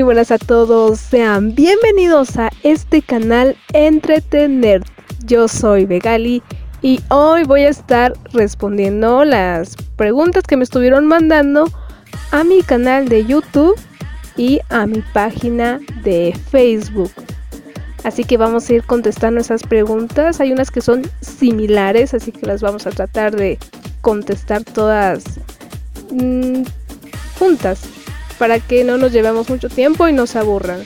Muy buenas a todos, sean bienvenidos a este canal Entretener. Yo soy Vegali y hoy voy a estar respondiendo las preguntas que me estuvieron mandando a mi canal de YouTube y a mi página de Facebook. Así que vamos a ir contestando esas preguntas. Hay unas que son similares, así que las vamos a tratar de contestar todas mm, juntas para que no nos llevemos mucho tiempo y nos aburran.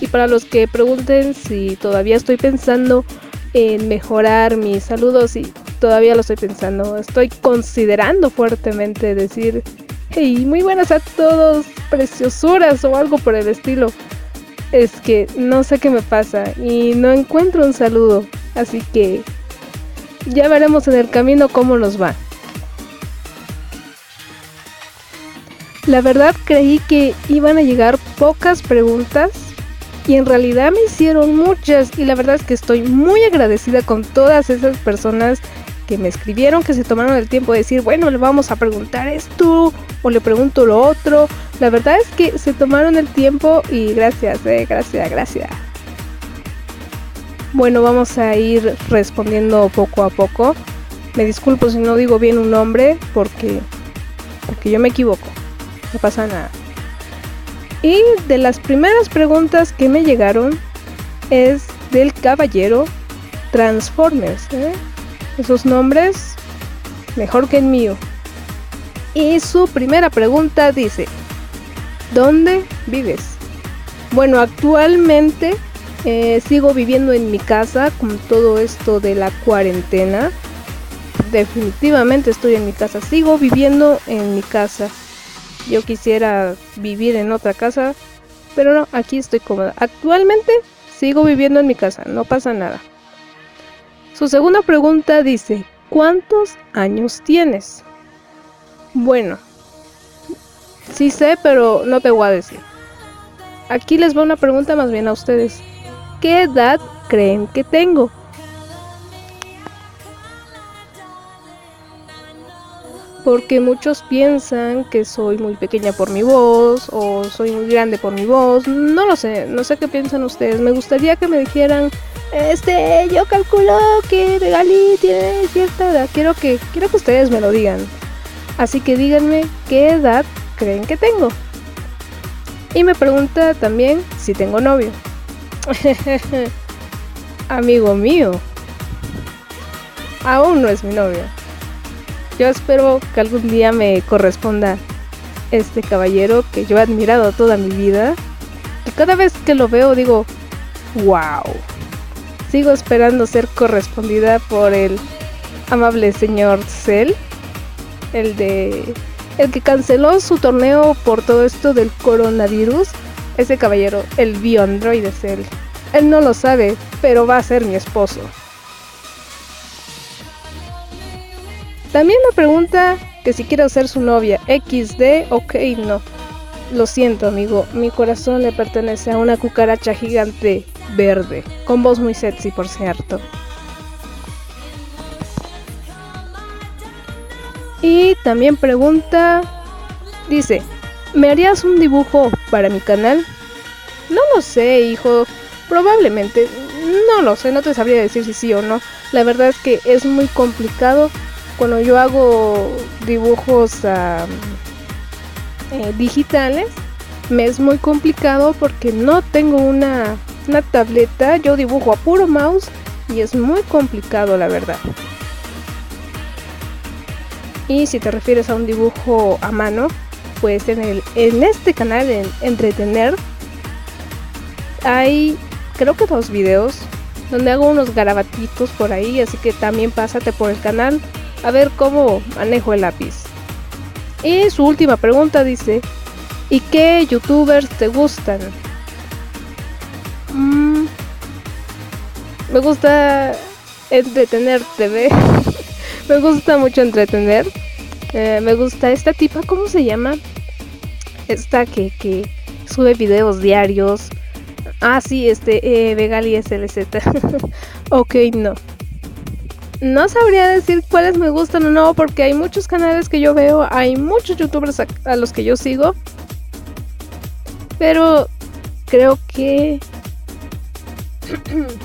Y para los que pregunten si todavía estoy pensando en mejorar mis saludos y todavía lo estoy pensando, estoy considerando fuertemente decir, hey, muy buenas a todos, preciosuras o algo por el estilo. Es que no sé qué me pasa y no encuentro un saludo, así que ya veremos en el camino cómo nos va. La verdad creí que iban a llegar pocas preguntas y en realidad me hicieron muchas y la verdad es que estoy muy agradecida con todas esas personas que me escribieron, que se tomaron el tiempo de decir, bueno, le vamos a preguntar esto o le pregunto lo otro. La verdad es que se tomaron el tiempo y gracias, eh, gracias, gracias. Bueno, vamos a ir respondiendo poco a poco. Me disculpo si no digo bien un nombre porque, porque yo me equivoco no pasa nada. Y de las primeras preguntas que me llegaron es del caballero Transformers. ¿eh? Esos nombres mejor que el mío. Y su primera pregunta dice, ¿dónde vives? Bueno, actualmente eh, sigo viviendo en mi casa con todo esto de la cuarentena. Definitivamente estoy en mi casa, sigo viviendo en mi casa. Yo quisiera vivir en otra casa, pero no, aquí estoy cómoda. Actualmente sigo viviendo en mi casa, no pasa nada. Su segunda pregunta dice, ¿cuántos años tienes? Bueno, sí sé, pero no te voy a decir. Aquí les va una pregunta más bien a ustedes. ¿Qué edad creen que tengo? Porque muchos piensan que soy muy pequeña por mi voz o soy muy grande por mi voz. No lo sé, no sé qué piensan ustedes. Me gustaría que me dijeran, este, yo calculo que Regali tiene cierta edad. Quiero que, quiero que ustedes me lo digan. Así que díganme qué edad creen que tengo. Y me pregunta también si tengo novio. Amigo mío. Aún no es mi novio. Yo espero que algún día me corresponda este caballero que yo he admirado toda mi vida. Y cada vez que lo veo digo, wow. Sigo esperando ser correspondida por el amable señor Cell, el de el que canceló su torneo por todo esto del coronavirus. Ese caballero, el bioandroide Cell. Él no lo sabe, pero va a ser mi esposo. También me pregunta que si quiero ser su novia. XD, ok, no. Lo siento, amigo. Mi corazón le pertenece a una cucaracha gigante verde. Con voz muy sexy, por cierto. Y también pregunta. Dice: ¿Me harías un dibujo para mi canal? No lo sé, hijo. Probablemente. No lo sé, no te sabría decir si sí o no. La verdad es que es muy complicado cuando yo hago dibujos eh, digitales, me es muy complicado porque no tengo una, una tableta, yo dibujo a puro mouse y es muy complicado la verdad. Y si te refieres a un dibujo a mano, pues en, el, en este canal, en Entretener, hay creo que dos videos donde hago unos garabatitos por ahí, así que también pásate por el canal a ver cómo manejo el lápiz. Y su última pregunta dice, ¿y qué youtubers te gustan? Mm, me gusta entretener TV. me gusta mucho entretener. Eh, me gusta esta tipa, ¿cómo se llama? Esta que, que sube videos diarios. Ah, sí, este, eh, Vegali SLZ. ok, no. No sabría decir cuáles me gustan o no, porque hay muchos canales que yo veo, hay muchos youtubers a los que yo sigo. Pero creo que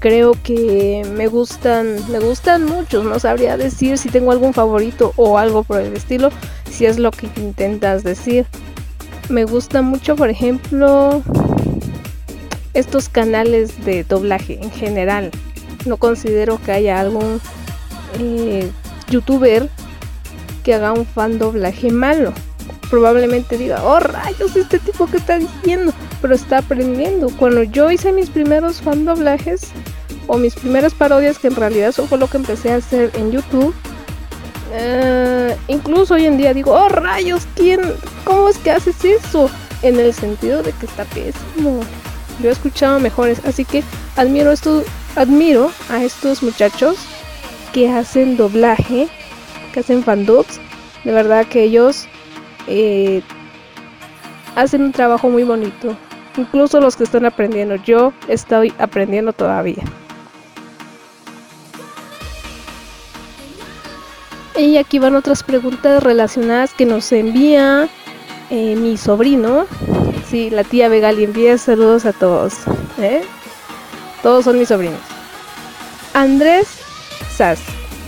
creo que me gustan, me gustan muchos, no sabría decir si tengo algún favorito o algo por el estilo, si es lo que intentas decir. Me gusta mucho, por ejemplo, estos canales de doblaje en general. No considero que haya algún eh, youtuber que haga un fan doblaje malo. Probablemente diga, oh rayos, este tipo que está diciendo, pero está aprendiendo. Cuando yo hice mis primeros fan doblajes, o mis primeras parodias, que en realidad eso fue lo que empecé a hacer en YouTube. Eh, incluso hoy en día digo, oh rayos, ¿quién? ¿Cómo es que haces eso? En el sentido de que está pésimo. Yo he escuchado mejores, así que admiro esto, admiro a estos muchachos que hacen doblaje, que hacen fandubs. De verdad que ellos eh, hacen un trabajo muy bonito. Incluso los que están aprendiendo, yo estoy aprendiendo todavía. Y aquí van otras preguntas relacionadas que nos envía eh, mi sobrino. Sí, la tía Vegali envía saludos a todos. ¿eh? Todos son mis sobrinos. Andrés Sass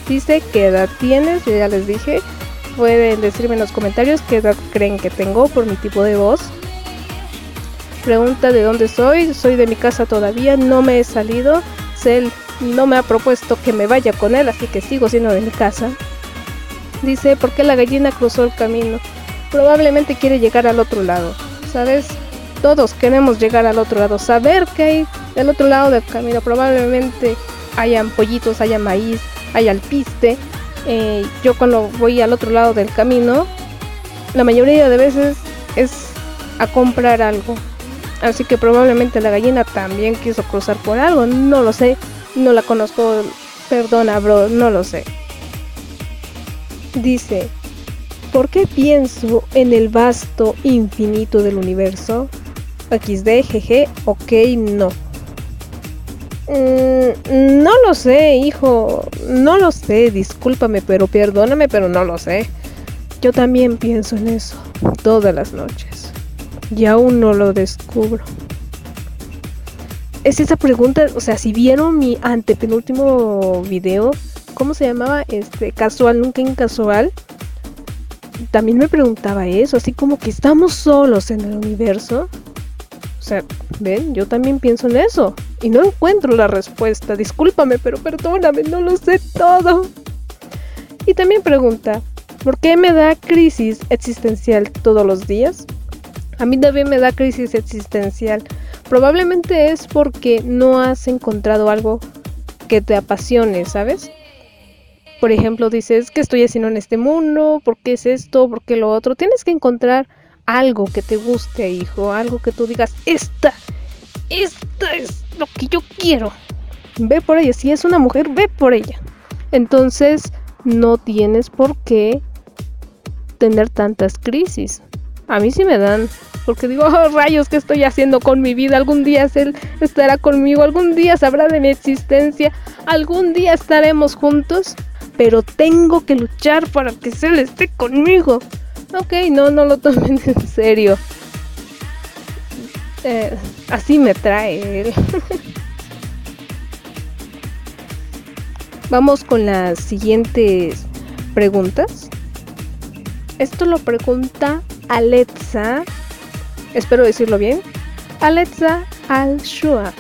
dice qué edad tienes, yo ya les dije. Pueden decirme en los comentarios qué edad creen que tengo por mi tipo de voz. Pregunta de dónde soy. Soy de mi casa todavía, no me he salido. Cell no me ha propuesto que me vaya con él, así que sigo siendo de mi casa. Dice, ¿por qué la gallina cruzó el camino? Probablemente quiere llegar al otro lado, ¿sabes? Todos queremos llegar al otro lado, saber que hay del otro lado del camino. Probablemente hayan pollitos, haya maíz, hay alpiste. Eh, yo cuando voy al otro lado del camino, la mayoría de veces es a comprar algo. Así que probablemente la gallina también quiso cruzar por algo. No lo sé. No la conozco. Perdona, bro. No lo sé. Dice, ¿por qué pienso en el vasto infinito del universo? XD, GG, ok, no. Mm, no lo sé, hijo. No lo sé, discúlpame, pero perdóname, pero no lo sé. Yo también pienso en eso todas las noches. Y aún no lo descubro. Es esa pregunta, o sea, si vieron mi antepenúltimo video, ¿cómo se llamaba? Este, casual, nunca incasual. También me preguntaba eso, así como que estamos solos en el universo. O sea, ven, yo también pienso en eso. Y no encuentro la respuesta. Discúlpame, pero perdóname, no lo sé todo. Y también pregunta, ¿por qué me da crisis existencial todos los días? A mí también me da crisis existencial. Probablemente es porque no has encontrado algo que te apasione, ¿sabes? por ejemplo, dices, ¿qué estoy haciendo en este mundo? ¿Por qué es esto? ¿Por qué lo otro? Tienes que encontrar algo que te guste, hijo, algo que tú digas, esta, esta es lo que yo quiero. Ve por ella, si es una mujer, ve por ella. Entonces, no tienes por qué tener tantas crisis. A mí sí me dan, porque digo, oh, rayos, ¿qué estoy haciendo con mi vida? Algún día él estará conmigo, algún día sabrá de mi existencia, algún día estaremos juntos pero tengo que luchar para que le esté conmigo. Ok, no, no lo tomen en serio. Eh, así me trae. Vamos con las siguientes preguntas. Esto lo pregunta Alexa. Espero decirlo bien. Alexa Al-Shua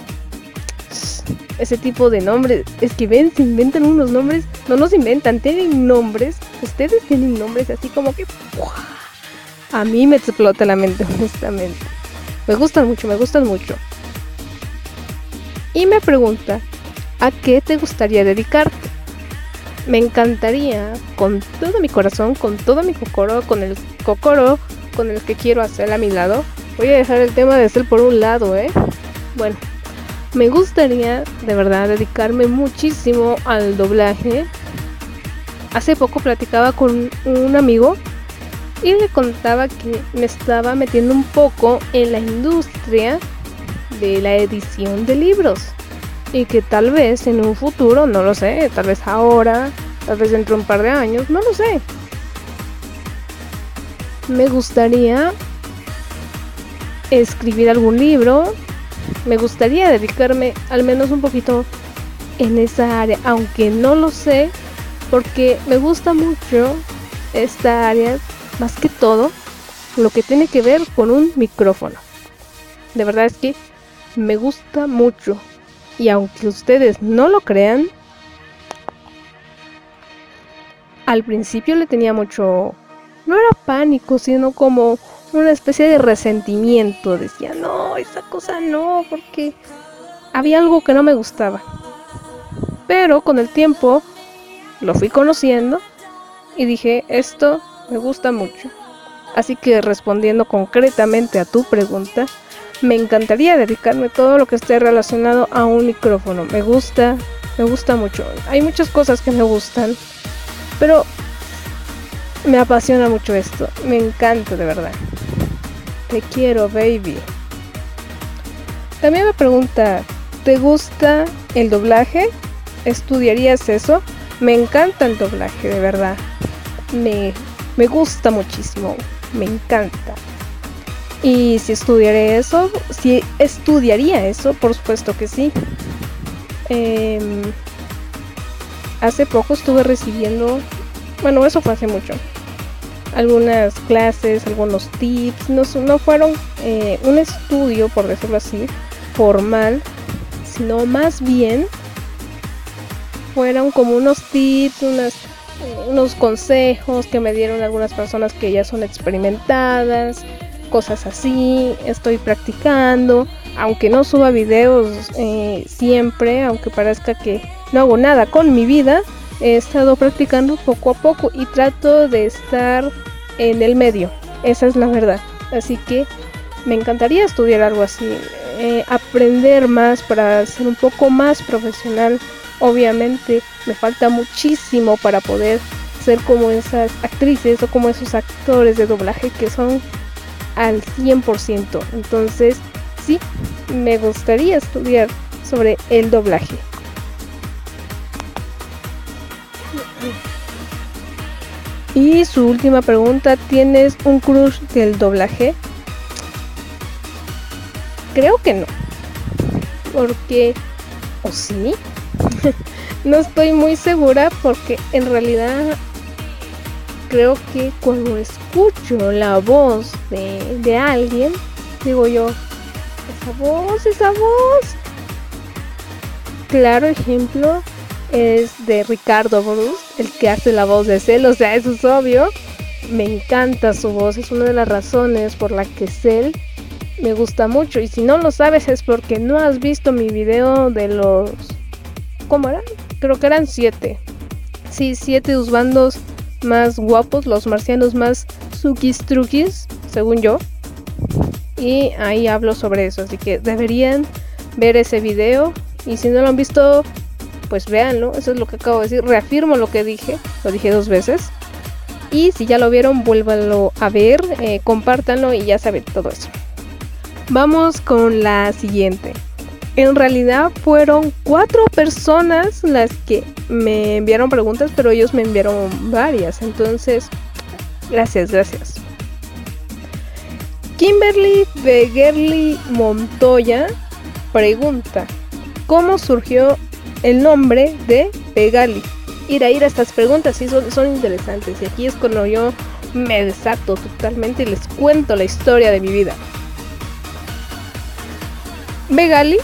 ese tipo de nombres. Es que ven, se inventan unos nombres, no nos inventan, tienen nombres. Ustedes tienen nombres así como que... A mí me explota la mente, honestamente. Me gustan mucho, me gustan mucho. y me pregunta, ¿a qué te gustaría dedicarte? Me encantaría, con todo mi corazón, con todo mi cocoro, con el cocoro con el que quiero hacer a mi lado. Voy a dejar el tema de ser por un lado, ¿eh? Bueno, me gustaría de verdad dedicarme muchísimo al doblaje. Hace poco platicaba con un amigo y le contaba que me estaba metiendo un poco en la industria de la edición de libros y que tal vez en un futuro, no lo sé, tal vez ahora, tal vez dentro de un par de años, no lo sé. Me gustaría escribir algún libro, me gustaría dedicarme al menos un poquito en esa área, aunque no lo sé, porque me gusta mucho esta área, más que todo, lo que tiene que ver con un micrófono. De verdad es que me gusta mucho. Y aunque ustedes no lo crean, al principio le tenía mucho, no era pánico, sino como una especie de resentimiento. Decía, no, esa cosa no, porque había algo que no me gustaba. Pero con el tiempo lo fui conociendo y dije, esto me gusta mucho. Así que respondiendo concretamente a tu pregunta, me encantaría dedicarme todo lo que esté relacionado a un micrófono. Me gusta, me gusta mucho. Hay muchas cosas que me gustan, pero me apasiona mucho esto. Me encanta de verdad. Te quiero, baby. También me pregunta, ¿te gusta el doblaje? ¿Estudiarías eso? Me encanta el doblaje, de verdad. Me, me gusta muchísimo. Me encanta. Y si estudiaré eso, si estudiaría eso, por supuesto que sí. Em, hace poco estuve recibiendo, bueno, eso fue hace mucho, algunas clases, algunos tips, no, no fueron eh, un estudio, por decirlo así, formal, sino más bien fueron como unos tips, unas, unos consejos que me dieron algunas personas que ya son experimentadas, cosas así, estoy practicando, aunque no suba videos eh, siempre, aunque parezca que no hago nada con mi vida, he estado practicando poco a poco y trato de estar en el medio, esa es la verdad. Así que me encantaría estudiar algo así, eh, aprender más para ser un poco más profesional. Obviamente me falta muchísimo para poder ser como esas actrices o como esos actores de doblaje que son al 100%. Entonces, sí, me gustaría estudiar sobre el doblaje. Y su última pregunta, ¿tienes un crush del doblaje? Creo que no. Porque, ¿o sí? no estoy muy segura porque en realidad creo que cuando escucho la voz de, alguien, digo yo, esa voz, esa voz. Claro ejemplo es de Ricardo Bruce, el que hace la voz de Cell, o sea, eso es obvio. Me encanta su voz, es una de las razones por la que Cell me gusta mucho. Y si no lo sabes es porque no has visto mi video de los... ¿Cómo eran? Creo que eran siete. Sí, siete bandos más guapos, los marcianos más truquis, según yo. Y ahí hablo sobre eso, así que deberían ver ese video. Y si no lo han visto, pues véanlo. Eso es lo que acabo de decir. Reafirmo lo que dije, lo dije dos veces. Y si ya lo vieron, vuélvanlo a ver, eh, compártanlo y ya saben todo eso. Vamos con la siguiente. En realidad fueron cuatro personas las que me enviaron preguntas, pero ellos me enviaron varias. Entonces, gracias, gracias. Kimberly Begerly Montoya pregunta, ¿cómo surgió el nombre de Pegali? Ir a ir a estas preguntas, sí, son, interesantes. Y aquí es cuando yo me desato totalmente y les cuento la historia de mi vida. Begali.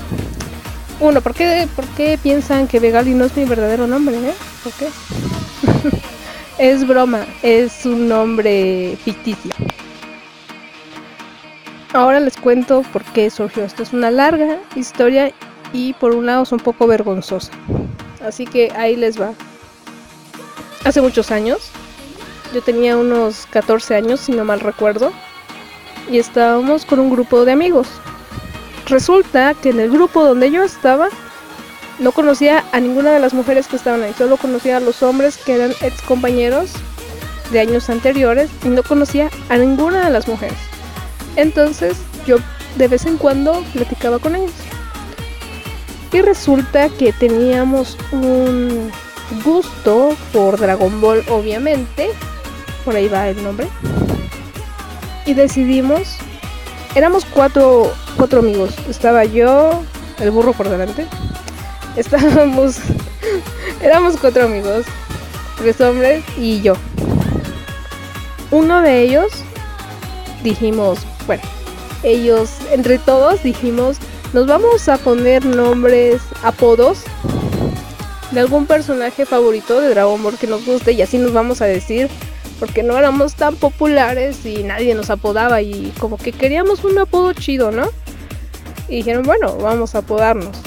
Uno, ¿por qué, ¿por qué piensan que Begali no es mi verdadero nombre? Eh? ¿Por qué? es broma, es un nombre ficticio. Ahora les cuento por qué surgió. Esto es una larga historia y por un lado es un poco vergonzosa. Así que ahí les va. Hace muchos años, yo tenía unos 14 años, si no mal recuerdo, y estábamos con un grupo de amigos. Resulta que en el grupo donde yo estaba, no conocía a ninguna de las mujeres que estaban ahí, solo conocía a los hombres que eran ex compañeros de años anteriores y no conocía a ninguna de las mujeres. Entonces yo de vez en cuando platicaba con ellos. Y resulta que teníamos un gusto por Dragon Ball, obviamente. Por ahí va el nombre. Y decidimos. Éramos cuatro, cuatro amigos. Estaba yo, el burro por delante. Estábamos. éramos cuatro amigos. Tres hombres y yo. Uno de ellos dijimos, bueno, ellos, entre todos dijimos, nos vamos a poner nombres, apodos de algún personaje favorito de Dragon Ball que nos guste y así nos vamos a decir porque no éramos tan populares y nadie nos apodaba y como que queríamos un apodo chido, ¿no? Y dijeron, bueno, vamos a apodarnos.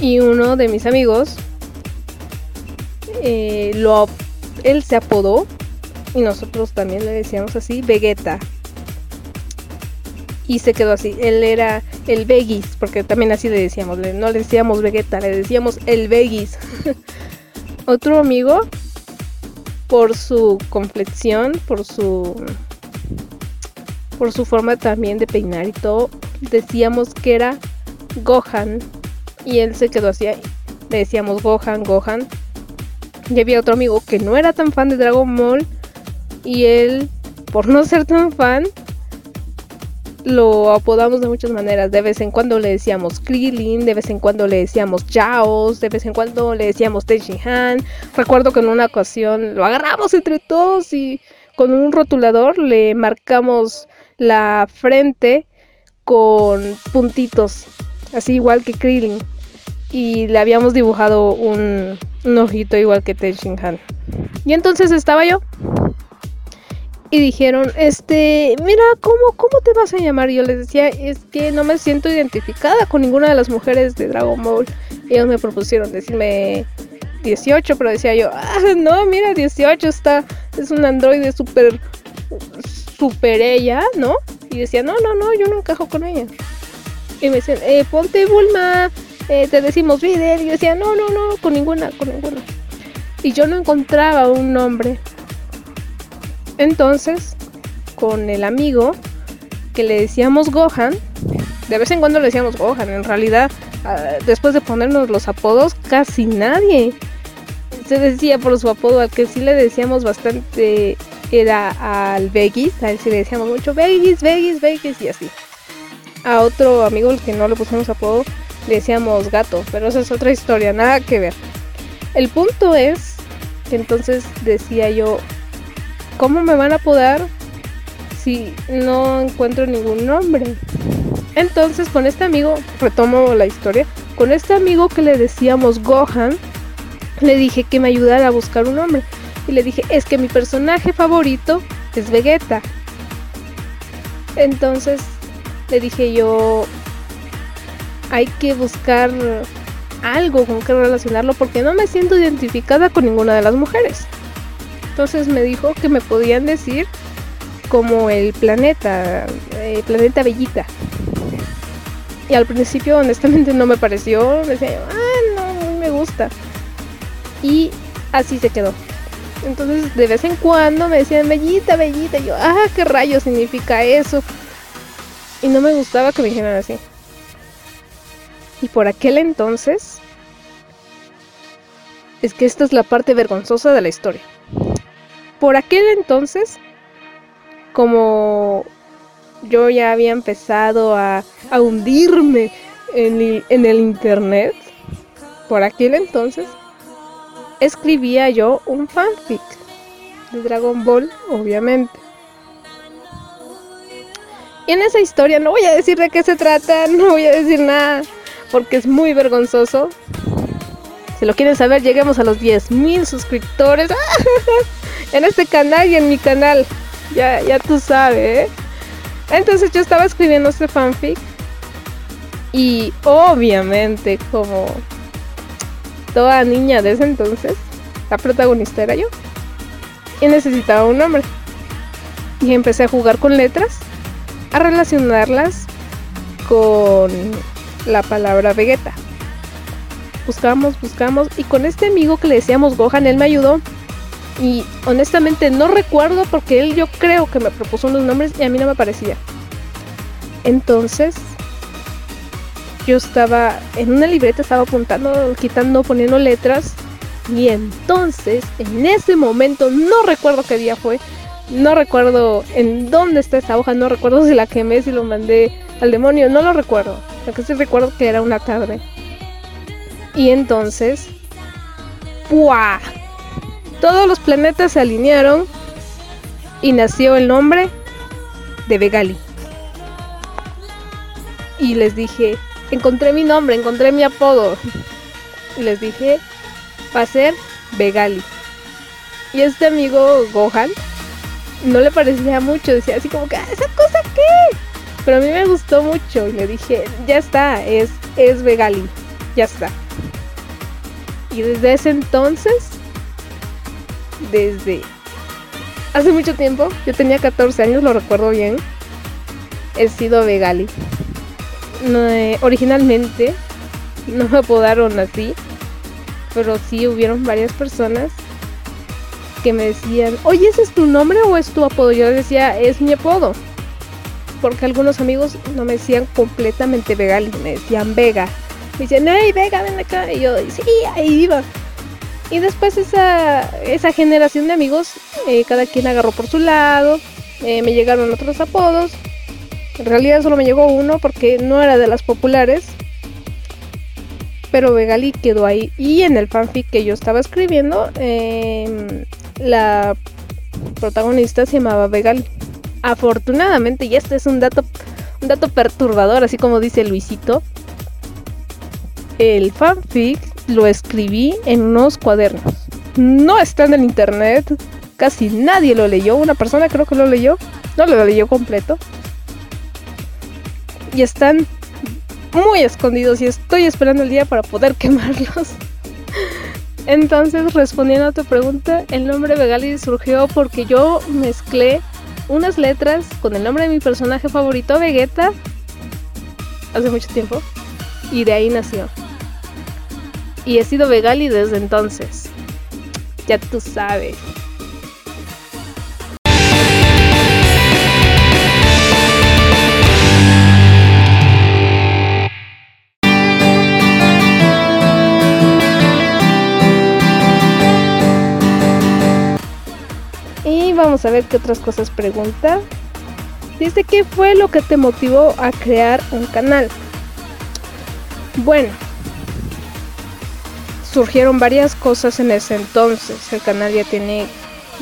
Y uno de mis amigos, eh, lo, él se apodó y nosotros también le decíamos así, Vegeta. Y se quedó así, él era el Vegis, porque también así le decíamos, no le decíamos Vegeta, le decíamos el Vegis. Otro amigo, por su complexión, por su por su forma también de peinar y todo, decíamos que era Gohan y él se quedó así, le decíamos Gohan, Gohan. Y había otro amigo que no era tan fan de Dragon Ball y él, por no ser tan fan, lo apodamos de muchas maneras. De vez en cuando le decíamos Krillin, de vez en cuando le decíamos Chaos, de vez en cuando le decíamos Han. Recuerdo que en una ocasión lo agarramos entre todos y con un rotulador le marcamos la frente con puntitos, así igual que Krillin. Y le habíamos dibujado un, un ojito igual que Han. Y entonces estaba yo y dijeron, este, mira, ¿cómo, ¿cómo te vas a llamar? Y yo les decía, es que no me siento identificada con ninguna de las mujeres de Dragon Ball. Ellos me propusieron decirme 18, pero decía yo, ah, no, mira, 18 está, es un androide súper, súper ella, ¿no? Y decía, no, no, no, yo no encajo con ella. Y me decían, eh, ponte Bulma, eh, te decimos líder. Y yo decía, no, no, no, con ninguna, con ninguna. Y yo no encontraba un nombre entonces, con el amigo que le decíamos Gohan, de vez en cuando le decíamos Gohan, en realidad, ah, después de ponernos los apodos, casi nadie se decía por su apodo, al que sí le decíamos bastante era al Vegas, a él sí le decíamos mucho Vegas, Vegas, Vegas y así. A otro amigo al que no le pusimos apodo le decíamos gato, pero esa es otra historia, nada que ver. El punto es que entonces decía yo, ¿cómo me van a apodar si no encuentro ningún nombre? Entonces con este amigo, retomo la historia, con este amigo que le decíamos Gohan, le dije que me ayudara a buscar un nombre. Y le dije, es que mi personaje favorito es Vegeta. Entonces le dije yo, hay que buscar algo con que relacionarlo porque no me siento identificada con ninguna de las mujeres. Entonces me dijo que me podían decir como el planeta, el eh, planeta Bellita. Y al principio honestamente no me pareció, decía, ah, no, me gusta. Y así se quedó. Entonces de vez en cuando me decían Bellita, Bellita. Yo, ah, qué rayo significa eso. Y no me gustaba que me dijeran así. Y por aquel entonces, es que esta es la parte vergonzosa de la historia por aquel entonces, como yo ya había empezado a, hundirme en en el internet, por aquel entonces, escribía yo un fanfic de Dragon Ball, obviamente. Y en esa historia no voy a decir de qué se trata, no voy a decir nada, porque es muy vergonzoso. Si lo quieren saber, lleguemos a los 10.000 suscriptores. en este canal y en mi canal. Ya, ya tú sabes, ¿eh? Entonces yo estaba escribiendo este fanfic Y obviamente, como toda niña de ese entonces, la protagonista era yo. Y necesitaba un nombre. Y empecé a jugar con letras, a relacionarlas con la palabra Vegeta. Buscamos, buscamos. Y con este amigo que le decíamos Gohan, él me ayudó. Y honestamente no recuerdo porque él yo creo que me propuso unos nombres y a mí no me parecía. Entonces yo estaba en una libreta, estaba apuntando, quitando, poniendo letras. Y entonces, en ese momento, no recuerdo qué día fue, no recuerdo en dónde está esa hoja, no recuerdo si la quemé, si lo mandé al demonio, no lo recuerdo. Lo que sí recuerdo que era una tarde. Y entonces, ¡buah! Todos los planetas se alinearon y nació el nombre de Vegali. Y les dije, encontré mi nombre, encontré mi apodo. Y les dije, va a ser Vegali. Y este amigo Gohan no le parecía mucho, decía así como que, ah, ¿esa cosa qué? Pero a mí me gustó mucho y le dije, ya está, es, es Vegali, ya está. Y desde ese entonces, desde hace mucho tiempo, yo tenía 14 años, lo recuerdo bien, he sido Vegali. Eh, originalmente no me apodaron así, pero sí hubieron varias personas que me decían, oye, ¿ese es tu nombre o es tu apodo? Yo decía, es mi apodo. Porque algunos amigos no me decían completamente Vegali, me decían Vega. Me decían, hey, Vega, ven acá. Y yo, sí, ahí iba. Y después esa, esa generación de amigos, eh, cada quien agarró por su lado, eh, me llegaron otros apodos. En realidad solo me llegó uno porque no era de las populares. Pero Vegali quedó ahí. Y en el fanfic que yo estaba escribiendo, em, la protagonista se llamaba Vegali. Afortunadamente, y este es un dato, un dato perturbador, así como dice Luisito. El fanfic lo escribí en unos cuadernos. No está en el internet. Casi nadie lo leyó. Una persona creo que lo leyó. No lo leyó completo y están muy escondidos y estoy esperando el día para poder quemarlos. Entonces, respondiendo a tu pregunta, el nombre Vegali surgió porque yo mezclé unas letras con el nombre de mi personaje favorito, Vegeta, hace mucho tiempo, y de ahí nació. Y he sido Vegali desde entonces. Ya tú sabes. vamos a ver qué otras cosas pregunta. Dice, ¿qué fue lo que te motivó a crear un canal? Bueno, surgieron varias cosas en ese entonces. El canal ya tiene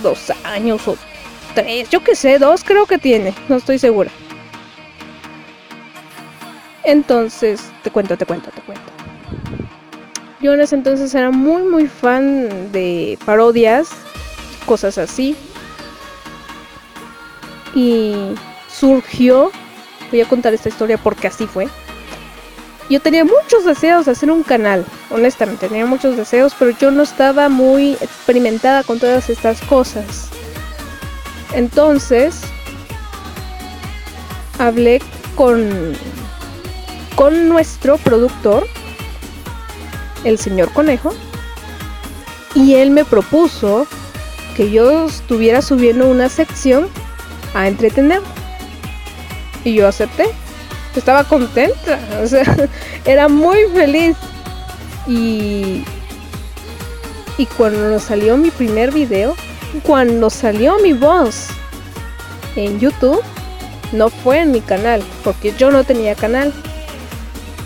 dos años o tres, yo qué sé, dos creo que tiene, no estoy segura. Entonces, te cuento, te cuento, te cuento. Yo en ese entonces era muy, muy fan de parodias, cosas así y surgió, voy a contar esta historia porque así fue. Yo tenía muchos deseos de hacer un canal, honestamente, tenía muchos deseos, pero yo no estaba muy experimentada con todas estas cosas. Entonces, hablé con, con nuestro productor, el señor Conejo, y él me propuso que yo estuviera subiendo una sección a entretener. Y yo acepté. Estaba contenta, o sea, era muy feliz. Y, y cuando salió mi primer video, cuando salió mi voz en YouTube, no fue en mi canal, porque yo no tenía canal.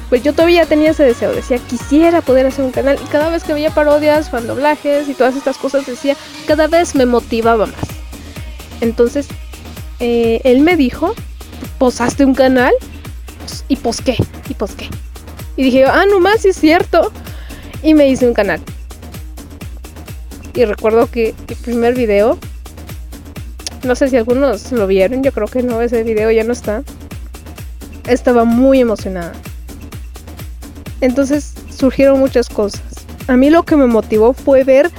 Pues yo todavía tenía ese deseo, decía, quisiera poder hacer un canal. Y cada vez que veía parodias, fan doblajes y todas estas cosas, decía, cada vez me motivaba más. Entonces eh, él me dijo, posaste un canal y posqué, y posqué. Y dije, ah, no más, es cierto. Y me hice un canal. Y recuerdo que el primer video, no sé si algunos lo vieron, yo creo que no, ese video ya no está. Estaba muy emocionada. Entonces surgieron muchas cosas. A mí lo que me motivó fue ver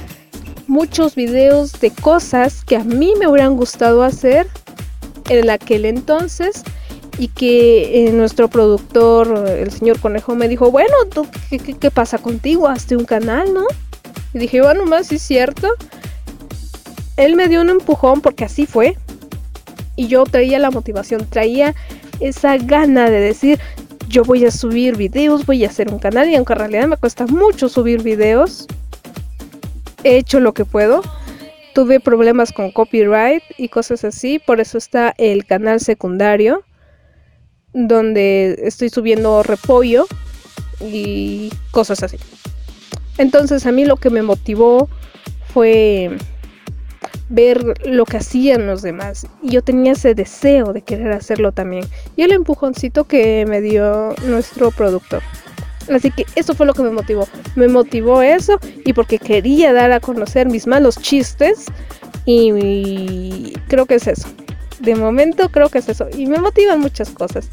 muchos videos de cosas que a mí me hubieran gustado hacer en aquel entonces y que eh, nuestro productor, el señor Conejo, me dijo, bueno, qué, qué, pasa contigo? Hazte un canal, ¿no? Y dije, bueno, más sí es cierto. Él me dio un empujón porque así fue. Y yo traía la motivación, traía esa gana de decir, yo voy a subir videos, voy a hacer un canal y aunque en realidad me cuesta mucho subir videos, he hecho lo que puedo. Tuve problemas con copyright y cosas así, por eso está el canal secundario, donde estoy subiendo repollo y cosas así. Entonces a mí lo que me motivó fue ver lo que hacían los demás. Y yo tenía ese deseo de querer hacerlo también. Y el empujoncito que me dio nuestro productor. Así que eso fue lo que me motivó. Me motivó eso y porque quería dar a conocer mis malos chistes. Y, creo que es eso. De momento creo que es eso. Y me motivan muchas cosas.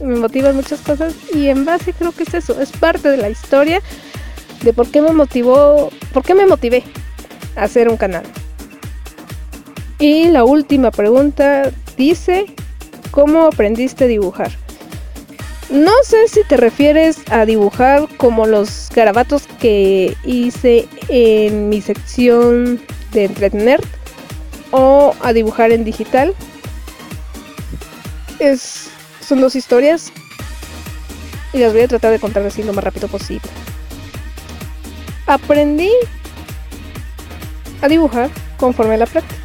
Me motivan muchas cosas y en base creo que es eso. Es parte de la historia de por qué me motivó, por qué me motivé a hacer un canal. Y la última pregunta dice, ¿cómo aprendiste a dibujar? No sé si te refieres a dibujar como los garabatos que hice en mi sección de entretener a dibujar en digital. Es, son dos historias y las voy a tratar de contar así lo más rápido posible. Aprendí a dibujar conforme la práctica.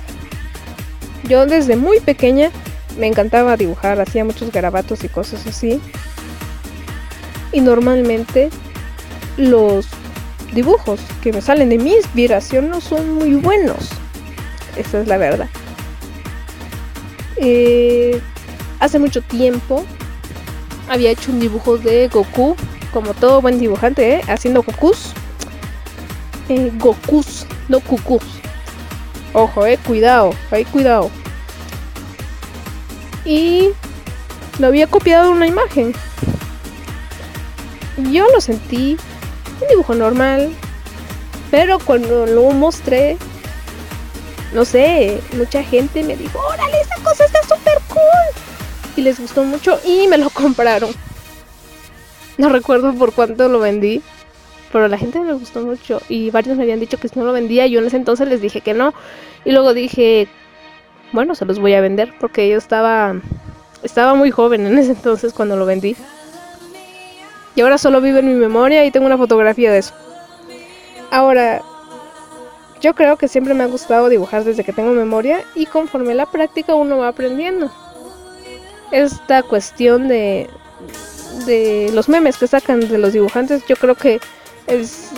Yo desde muy pequeña me encantaba dibujar, hacía muchos garabatos y cosas así. Y normalmente los dibujos que me salen de mi inspiración no son muy buenos. Esa es la verdad. Eh, hace mucho tiempo había hecho un dibujo de Goku, como todo buen dibujante, ¿eh? haciendo Gokus. Eh, Gokus, no Kukus. Ojo, eh, cuidado, ahí cuidado. Y lo había copiado de una imagen. Yo lo sentí un dibujo normal, pero cuando lo mostré, no sé, mucha gente me dijo, órale, esa cosa está súper cool. Y les gustó mucho y me lo compraron. No recuerdo por cuánto lo vendí, pero la gente me gustó mucho y varios me habían dicho que si no lo vendía, yo en ese entonces les dije que no. Y luego dije, bueno, se los voy a vender porque yo estaba estaba muy joven en ese entonces cuando lo vendí. Y ahora solo vive en mi memoria y tengo una fotografía de eso. Ahora, yo creo que siempre me ha gustado dibujar desde que tengo memoria y conforme la práctica uno va aprendiendo. Esta cuestión de, de los memes que sacan de los dibujantes, yo creo que es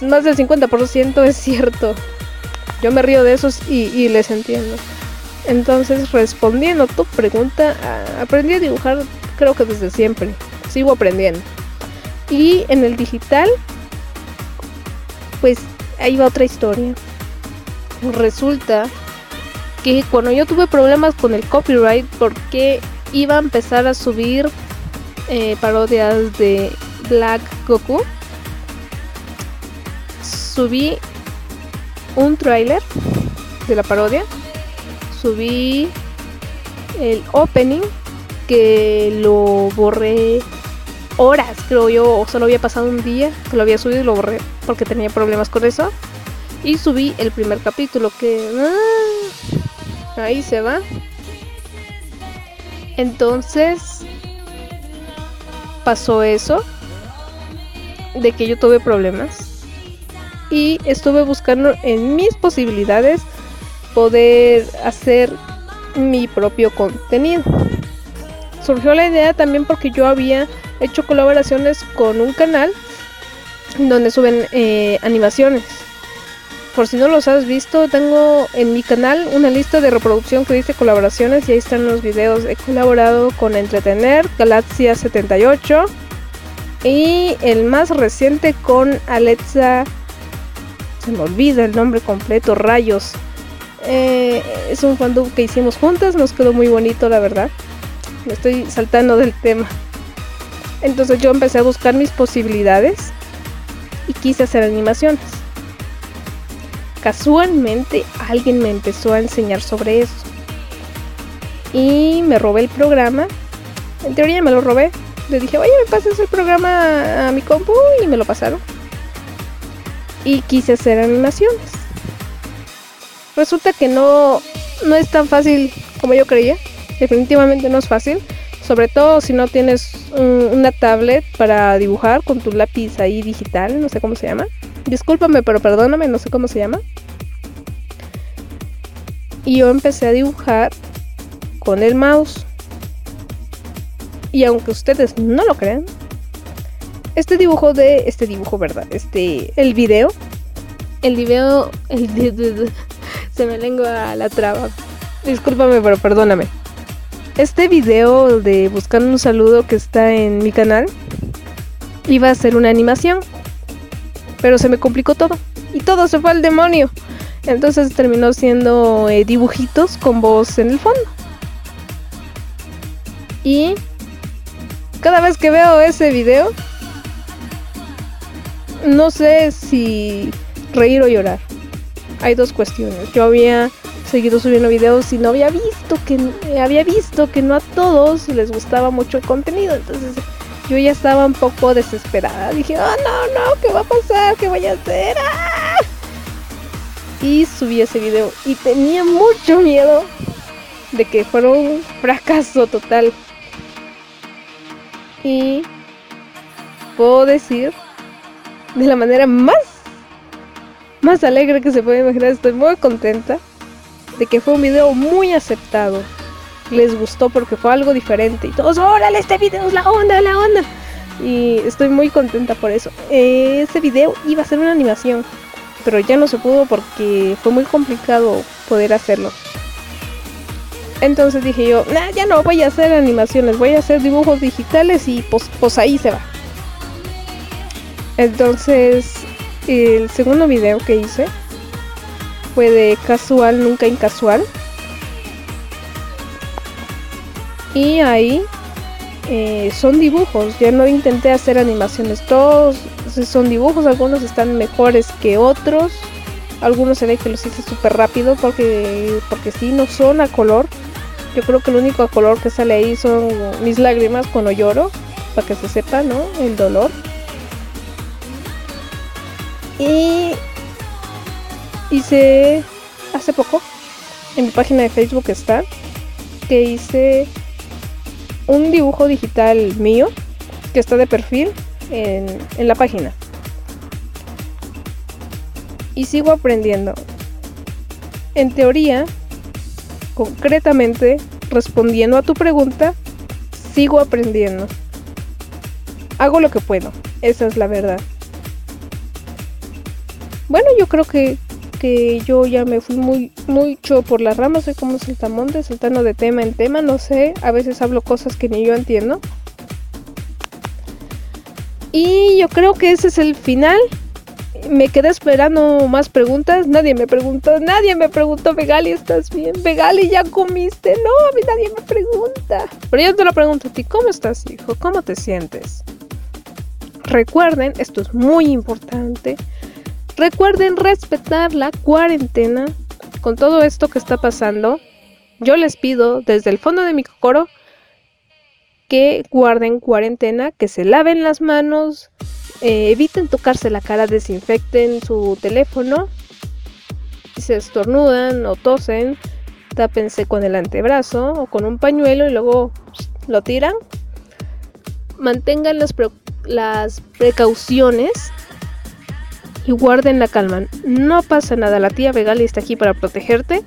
más del 50% es cierto. Yo me río de esos y, les entiendo. Entonces, respondiendo tu pregunta, aprendí a dibujar creo que desde siempre. Sigo aprendiendo. Y en el digital, pues ahí va otra historia. Resulta que cuando yo tuve problemas con el copyright, porque iba a empezar a subir eh, parodias de Black Goku, subí un tráiler de la parodia, subí el opening que lo borré horas, creo yo, solo había pasado un día que lo había subido y lo borré porque tenía problemas con eso. Y subí el primer capítulo que... Ah, ahí se va. Entonces pasó eso de que yo tuve problemas y estuve buscando en mis posibilidades poder hacer mi propio contenido. Surgió la idea también porque yo había hecho colaboraciones con un canal donde suben eh, animaciones. Por si no los has visto, tengo en mi canal una lista de reproducción que dice colaboraciones y ahí están los videos. He colaborado con Entretener, Galaxia 78 y el más reciente con Alexa se me olvida el nombre completo, Rayos. Eh, es un fandub que hicimos juntas, nos quedó muy bonito, la verdad. Me estoy saltando del tema. Entonces yo empecé a buscar mis posibilidades y quise hacer animaciones. Casualmente alguien me empezó a enseñar sobre eso. Y me robé el programa. En teoría me lo robé. Le dije, oye, me pasas el programa a mi compu y me lo pasaron. Y quise hacer animaciones. Resulta que no, no es tan fácil como yo creía. Definitivamente no es fácil. Sobre todo si no tienes una tablet para dibujar con tu lápiz ahí digital, no sé cómo se llama. Discúlpame, pero perdóname, no sé cómo se llama. Y yo empecé a dibujar con el mouse. Y aunque ustedes no lo crean, este dibujo de este dibujo, ¿verdad? Este el video, el video, el se me lengua la traba. Discúlpame, pero perdóname. Este video de Buscando un saludo que está en mi canal iba a ser una animación, pero se me complicó todo y todo se fue al demonio. Entonces terminó siendo eh, dibujitos con voz en el fondo. Y cada vez que veo ese video, no sé si reír o llorar. Hay dos cuestiones. Yo había seguido subiendo videos y no había visto que había visto que no a todos les gustaba mucho el contenido, entonces yo ya estaba un poco desesperada. Dije, oh no, no, ¿qué va a pasar? ¿Qué voy a hacer? ¡Ah! Y subí ese video y tenía mucho miedo de que fuera un fracaso total. Y puedo decir de la manera más más alegre que se puede imaginar, estoy muy contenta de que fue un video muy aceptado. Les gustó porque fue algo diferente. Y todos, órale, este video es la onda, la onda. Y estoy muy contenta por eso. ese video iba a ser una animación, pero ya no se pudo porque fue muy complicado poder hacerlo. Entonces dije yo, nah, ya no voy a hacer animaciones, voy a hacer dibujos digitales y pues, pues ahí se va. Entonces, el segundo video que hice fue de casual, nunca incasual. Y ahí eh, son dibujos, ya no intenté hacer animaciones, todos son dibujos, algunos están mejores que otros, algunos se ve que los hice súper rápido porque, porque sí, no son a color. Yo creo que el único a color que sale ahí son mis lágrimas cuando lloro, para que se sepa, ¿no? El dolor. Y hice hace poco, en mi página de Facebook está, que hice un dibujo digital mío que está de perfil en, en la página. Y sigo aprendiendo. En teoría, concretamente, respondiendo a tu pregunta, sigo aprendiendo. Hago lo que puedo, esa es la verdad. Bueno, yo creo que yo ya me fui muy mucho por las ramas, soy como saltamonte, saltando de tema en tema, no sé, a veces hablo cosas que ni yo entiendo. Y yo creo que ese es el final. Me quedé esperando más preguntas. Nadie me preguntó, nadie me preguntó, Vegali, ¿estás bien? Vegali, ¿ya comiste? No, a mí nadie me pregunta. Pero yo te lo pregunto a ti, ¿cómo estás, hijo? ¿Cómo te sientes? Recuerden, esto es muy importante. Recuerden respetar la cuarentena con todo esto que está pasando. Yo les pido desde el fondo de mi coro que guarden cuarentena, que se laven las manos, eh, eviten tocarse la cara, desinfecten su teléfono. Si se estornudan o tosen, tápense con el antebrazo o con un pañuelo y luego lo tiran. Mantengan las, las precauciones y guarden la calma. No pasa nada, la tía Vegali está aquí para protegerte.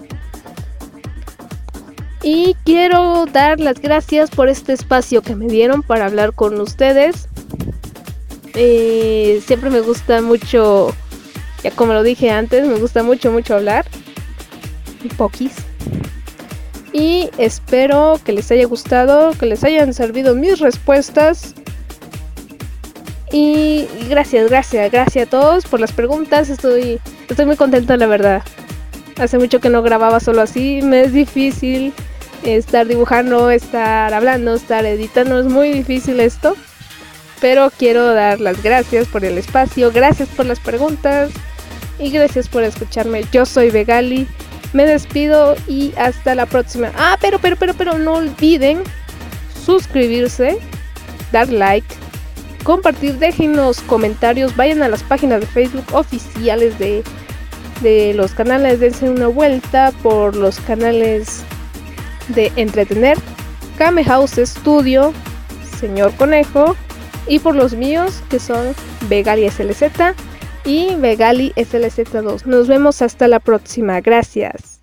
Y quiero dar las gracias por este espacio que me dieron para hablar con ustedes. Eh, siempre me gusta mucho, ya como lo dije antes, me gusta mucho, mucho hablar. Un poquis. Y espero que les haya gustado, que les hayan servido mis respuestas. Y gracias, gracias, gracias a todos por las preguntas. Estoy, estoy muy contenta, la verdad. Hace mucho que no grababa solo así. Me es difícil estar dibujando, estar hablando, estar editando. Es muy difícil esto. Pero quiero dar las gracias por el espacio, gracias por las preguntas y gracias por escucharme. Yo soy Vegali, me despido y hasta la próxima. Ah, pero, pero, pero, pero no olviden suscribirse, dar like, compartir, déjenos comentarios, vayan a las páginas de Facebook oficiales de, de los canales, dense una vuelta por los canales de entretener, Kame House Studio, Señor Conejo y por los míos que son Vegali SLZ y Vegali SLZ2. Nos vemos hasta la próxima. Gracias.